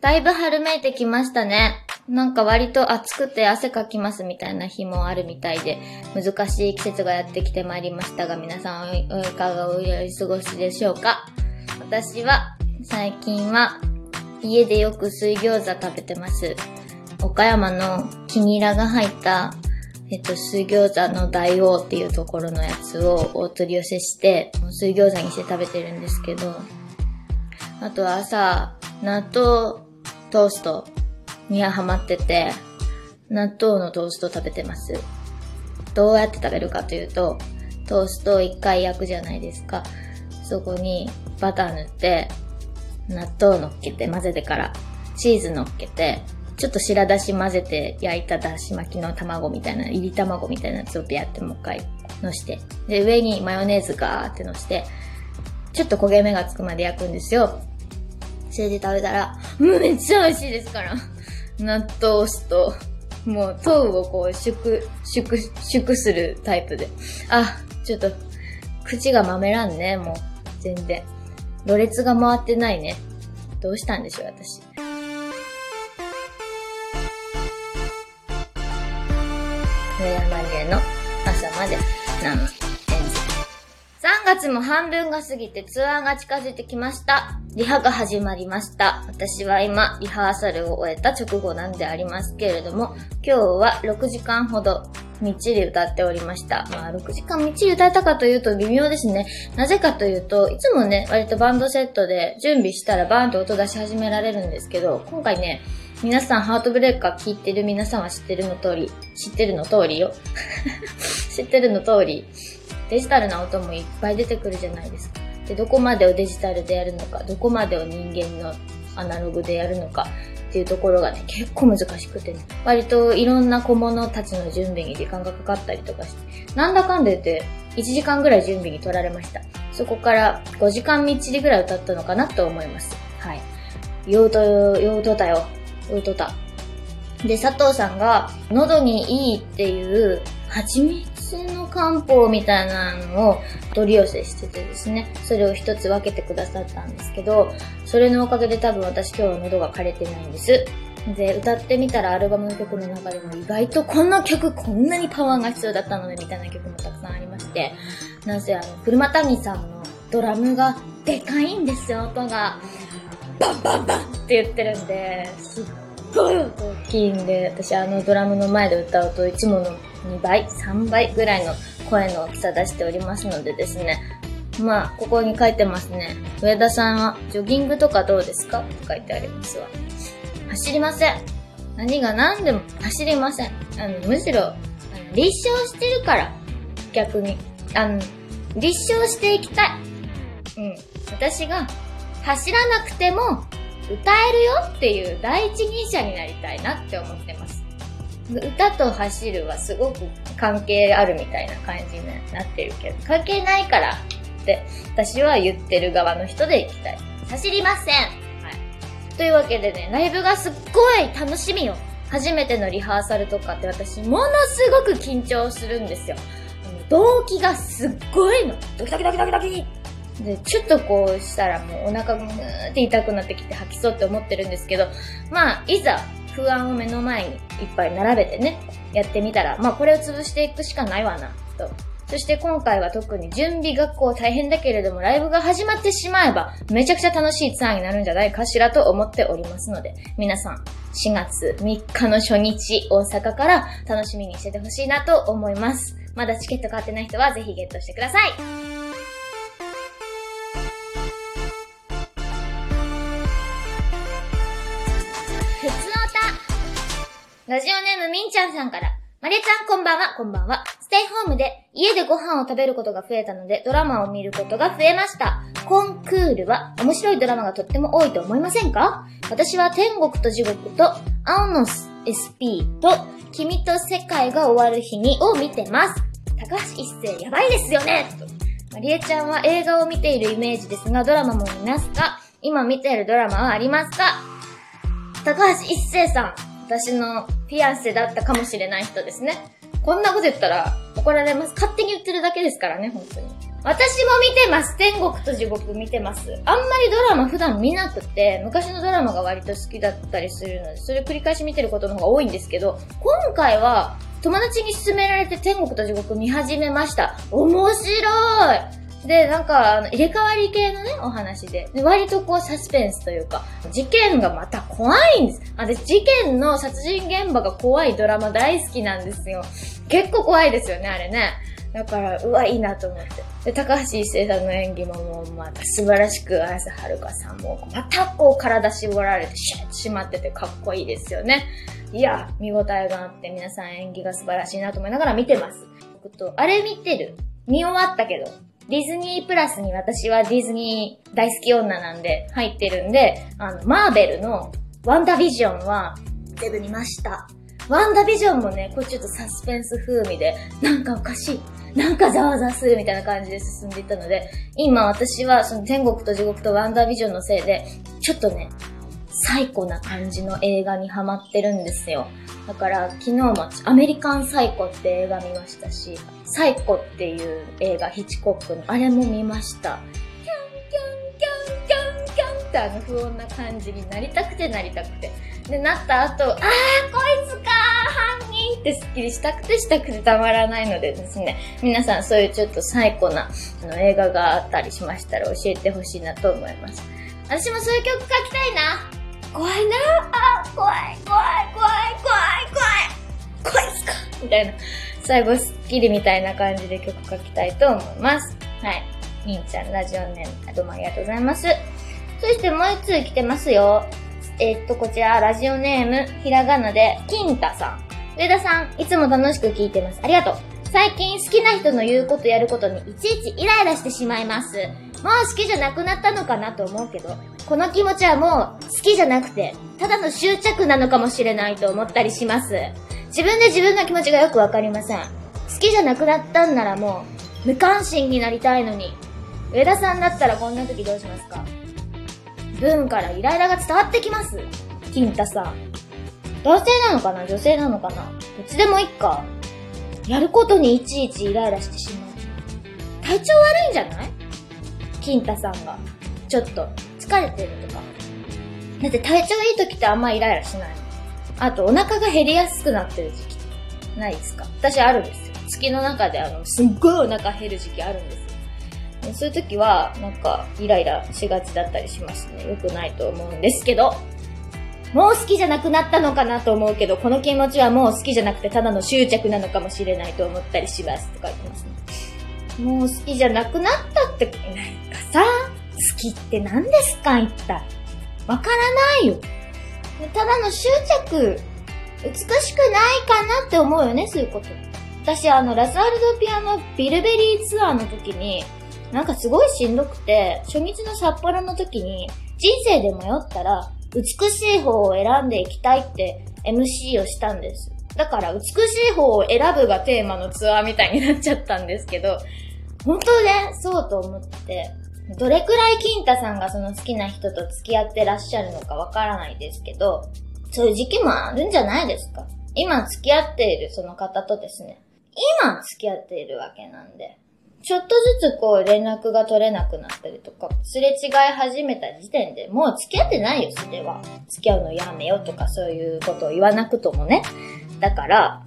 だいぶ春めいてきましたね。なんか割と暑くて汗かきますみたいな日もあるみたいで、難しい季節がやってきてまいりましたが、皆さんおいかがお過ごしでしょうか？私は、最近は、家でよく水餃子食べてます。岡山のキニラが入った、えっと、水餃子の大王っていうところのやつをお取り寄せして、水餃子にして食べてるんですけど、あとは朝、納豆トーストにはハマってて、納豆のトースト食べてます。どうやって食べるかというと、トーストを一回焼くじゃないですか。そこにバター塗って、納豆乗っけて混ぜてから、チーズ乗っけて、ちょっと白だし混ぜて焼いただし巻きの卵みたいな、入り卵みたいなやつをビャってもう一回乗して、で、上にマヨネーズガーって乗して、ちょっと焦げ目がつくまで焼くんですよ。それで食べたら、めっちゃ美味しいですから。納豆酢と、もう、糖をこう、縮、縮、縮するタイプで。あ、ちょっと、口がまめらんね、もう、全然。ろれつが回ってないね。どうしたんでしょう、私。上山まりの朝まで生演奏。3月も半分が過ぎてツアーが近づいてきました。リハが始まりました。私は今、リハーサルを終えた直後なんでありますけれども、今日は6時間ほどみっちり歌っておりました。まあ、6時間みっちり歌えたかというと微妙ですね。なぜかというと、いつもね、割とバンドセットで準備したらバーンと音出し始められるんですけど、今回ね、皆さんハートブレーカー聞いてる皆さんは知ってるの通り、知ってるの通りよ。知ってるの通り、デジタルな音もいっぱい出てくるじゃないですか。で、どこまでをデジタルでやるのか、どこまでを人間のアナログでやるのかっていうところがね、結構難しくてね、割といろんな小物たちの準備に時間がかかったりとかして、なんだかんだ言って1時間ぐらい準備に取られました。そこから5時間みっちりぐらい歌ったのかなと思います。はい。ようと、ようとたよ。ようとた。で、佐藤さんが喉にいいっていう蜂蜜の漢方みたいなのを取り寄せしててですね、それを一つ分けてくださったんですけど、それのおかげで多分私今日は喉が枯れてないんです。で、歌ってみたらアルバムの曲の中でも意外とこの曲こんなにパワーが必要だったのねみたいな曲もたくさんありまして、なぜあの、車谷さんのドラムがでかいんですよ、音が。バンバンバンって言ってるんで、すっごい音大きいんで、私あのドラムの前で歌うといつもの2倍、3倍ぐらいの声の大きさ出しておりますのでですね。まあ、ここに書いてますね。上田さんは、ジョギングとかどうですか？って書いてありますわ。走りません。何が何でも走りません。あの、むしろ、あの立証してるから。逆に。あの、立証していきたい。うん。私が、走らなくても、歌えるよっていう第一人者になりたいなって思ってます。歌と走るはすごく関係あるみたいな感じになってるけど、関係ないからって私は言ってる側の人で行きたい。走りませんはい。というわけでね、ライブがすっごい楽しみよ。初めてのリハーサルとかって私ものすごく緊張するんですよ。動機がすっごいの。ドキドキドキドキドキで、ちょっとこうしたらもうお腹がぐーって痛くなってきて吐きそうって思ってるんですけど、まあ、いざ不安を目の前にいっぱい並べてね、やってみたら、まあこれを潰していくしかないわな、と。そして今回は特に準備がこう大変だけれども、ライブが始まってしまえば、めちゃくちゃ楽しいツアーになるんじゃないかしらと思っておりますので、皆さん、4月3日の初日、大阪から楽しみにしててほしいなと思います。まだチケット買ってない人はぜひゲットしてください。ラジオネームみんちゃんさんから。まりえちゃんこんばんは、こんばんは。ステイホームで家でご飯を食べることが増えたのでドラマを見ることが増えました。コンクールは面白いドラマがとっても多いと思いませんか？私は天国と地獄と青の SP と君と世界が終わる日にを見てます。高橋一生やばいですよねとまりえちゃんは映画を見ているイメージですがドラマも見ますか？今見ているドラマはありますか？高橋一生さん。私のフィアンセだったかもしれない人ですね。こんなこと言ったら怒られます。勝手に言ってるだけですからね、本当に。私も見てます天国と地獄見てますあんまりドラマ普段見なくて、昔のドラマが割と好きだったりするので、それ繰り返し見てることの方が多いんですけど、今回は友達に勧められて天国と地獄見始めました。面白いで、なんか、あの、入れ替わり系のね、お話で。で割とこう、サスペンスというか、事件がまた怖いんです。あ、で、事件の殺人現場が怖いドラマ大好きなんですよ。結構怖いですよね、あれね。だから、うわ、いいなと思って。で、高橋一生さんの演技ももう、また素晴らしく、綾瀬はるかさんも、またこう、体絞られて、シュッと締まっててかっこいいですよね。いや、見応えがあって、皆さん演技が素晴らしいなと思いながら見てます。と、あれ見てる見終わったけど、ディズニープラスに私はディズニー大好き女なんで入ってるんで、あの、マーベルのワンダビジョンは全部見ました。ワンダビジョンもね、これちょっとサスペンス風味で、なんかおかしい。なんかざわざわするみたいな感じで進んでいったので、今私はその天国と地獄とワンダービジョンのせいで、ちょっとね、最高な感じの映画にハマってるんですよ。だから昨日もアメリカンサイコって映画見ましたし、サイコっていう映画ヒチコックのあれも見ました。キャンキャンキャンキャンキャンってあの不穏な感じになりたくてなりたくて。で、なった後、あーこいつかー犯人ってスッキリしたくてしたくてたまらないのでですね、皆さんそういうちょっとサイコなあの映画があったりしましたら教えてほしいなと思います。私もそういう曲書きたいな。怖いなあ怖い怖い怖い怖い怖い怖いっすかみたいな。最後スッキリみたいな感じで曲書きたいと思います。はい。みんちゃん、ラジオネーム、どうもありがとうございます。そしてもう一通来てますよ。えー、っと、こちら、ラジオネーム、ひらがなで、金太さん。上田さん、いつも楽しく聞いてます。ありがとう。最近好きな人の言うことやることにいちいちイライラしてしまいます。もう好きじゃなくなったのかなと思うけど、この気持ちはもう好きじゃなくて、ただの執着なのかもしれないと思ったりします。自分で自分の気持ちがよくわかりません。好きじゃなくなったんならもう、無関心になりたいのに、上田さんだったらこんな時どうしますか？文からイライラが伝わってきます。金太さん。男性なのかな？女性なのかな？どっちでもいっか。やることにいちいちイライラしてしまう。体調悪いんじゃない？金太さんが。ちょっと。疲れてるとか。だって体調いい時ってあんまイライラしないあとお腹が減りやすくなってる時期ないですか？私あるんですよ。月の中であの、すっごいお腹減る時期あるんですよ。そういう時は、なんか、イライラしがちだったりしますね。良くないと思うんですけど、もう好きじゃなくなったのかなと思うけど、この気持ちはもう好きじゃなくてただの執着なのかもしれないと思ったりしますとか言ってますね。もう好きじゃなくなったって、なんかさ、好きって何ですか？一体。わからないよ。ただの執着、美しくないかなって思うよね、そういうこと。私、あの、ラスアルドピアのビルベリーツアーの時に、なんかすごいしんどくて、初日の札幌の時に、人生で迷ったら、美しい方を選んでいきたいって MC をしたんです。だから、美しい方を選ぶがテーマのツアーみたいになっちゃったんですけど、本当ね、そうと思って、どれくらい金太さんがその好きな人と付き合ってらっしゃるのかわからないですけど、そういう時期もあるんじゃないですか？今付き合っているその方とですね、今付き合っているわけなんで、ちょっとずつこう連絡が取れなくなったりとか、すれ違い始めた時点でもう付き合ってないよ、それは。付き合うのやめよとかそういうことを言わなくともね。だから、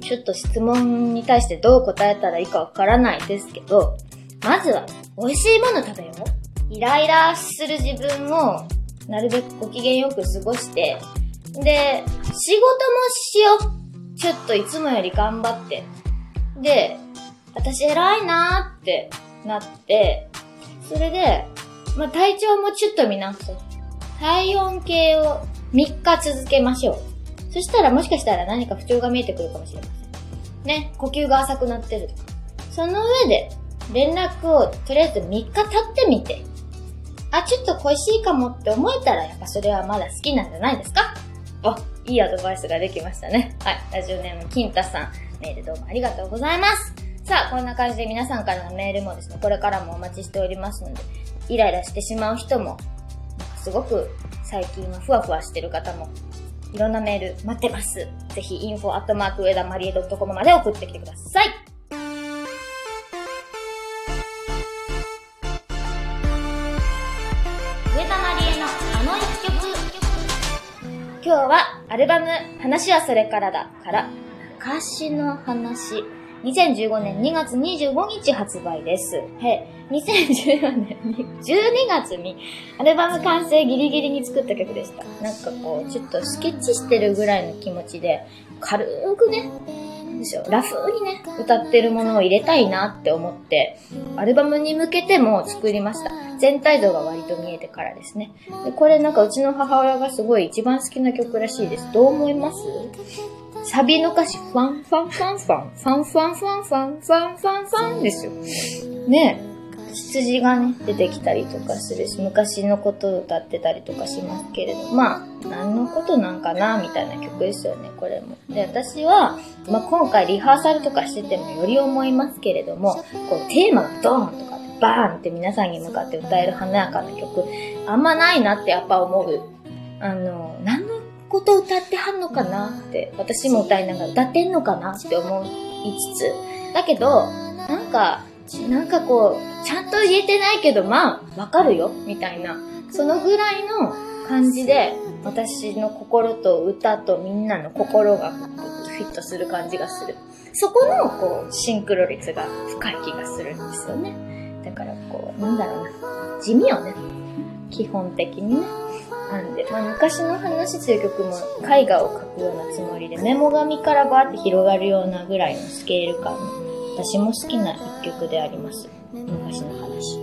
ちょっと質問に対してどう答えたらいいかわからないですけど、まずは、美味しいもの食べよう。イライラする自分を、なるべくご機嫌よく過ごして、で、仕事もしよう。ちょっといつもより頑張って。で、私偉いなーってなって、それで、まあ、体調もちょっと見直そう。体温計を3日続けましょう。そしたらもしかしたら何か不調が見えてくるかもしれません。ね、呼吸が浅くなってるとか。その上で、連絡をとりあえず3日経ってみて、あ、ちょっと恋しいかもって思えたら、やっぱそれはまだ好きなんじゃないですか？あ、いいアドバイスができましたね。はい。ラジオネーム、金太さん、メールどうもありがとうございます。さあ、こんな感じで皆さんからのメールもですね、これからもお待ちしておりますので、イライラしてしまう人も、すごく最近はふわふわしてる方も、いろんなメール待ってます。ぜひ、info アットマーク上田まりえ .com まで送ってきてください。今日はアルバム、話はそれからだから、昔の話。2015年2月25日発売です。へ2014年に12月にアルバム完成ギリギリに作った曲でした。なんかこう、ちょっとスケッチしてるぐらいの気持ちで、軽くね、ですよラフにね、歌ってるものを入れたいなって思って、アルバムに向けても作りました。全体像が割と見えてからですね。で、これなんかうちの母親がすごい一番好きな曲らしいです。どう思います？サビの歌詞、ファンファンファンファン、ファンファンファンファン、ファンファンファンですよ。ねえ。羊がね、出てきたりとかするし、昔のことを歌ってたりとかしますけれど、まあ、何のことなんかな、みたいな曲ですよね、これも。で、私は、まあ今回リハーサルとかしててもより思いますけれども、こう、テーマがドーンとか、バーンって皆さんに向かって歌える華やかな曲、あんまないなってやっぱ思う。あの、何のこと歌ってはんのかなって、私も歌いながら歌ってんのかなって思いつつ、だけど、なんか、なんかこう、ちゃんと言えてないけど、まあ、わかるよ、みたいな。そのぐらいの感じで、私の心と歌とみんなの心がフィットする感じがする。そこの、こう、シンクロ率が深い気がするんですよね。だから、こう、なんだろうな。地味よね。基本的にね。なんで、まあ、昔の話という曲も絵画を描くようなつもりで、メモ紙からバーって広がるようなぐらいのスケール感の、私も好きな一曲であります。昔の話。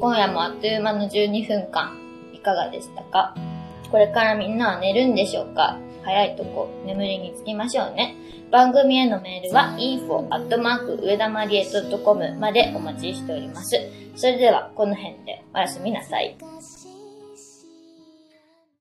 今夜もあっという間の12分間、いかがでしたか？これからみんなは寝るんでしょうか？早いとこ、眠りにつきましょうね。番組へのメールは info アットマーク上田まりえ .com までお待ちしております。それでは、この辺でおやすみなさい。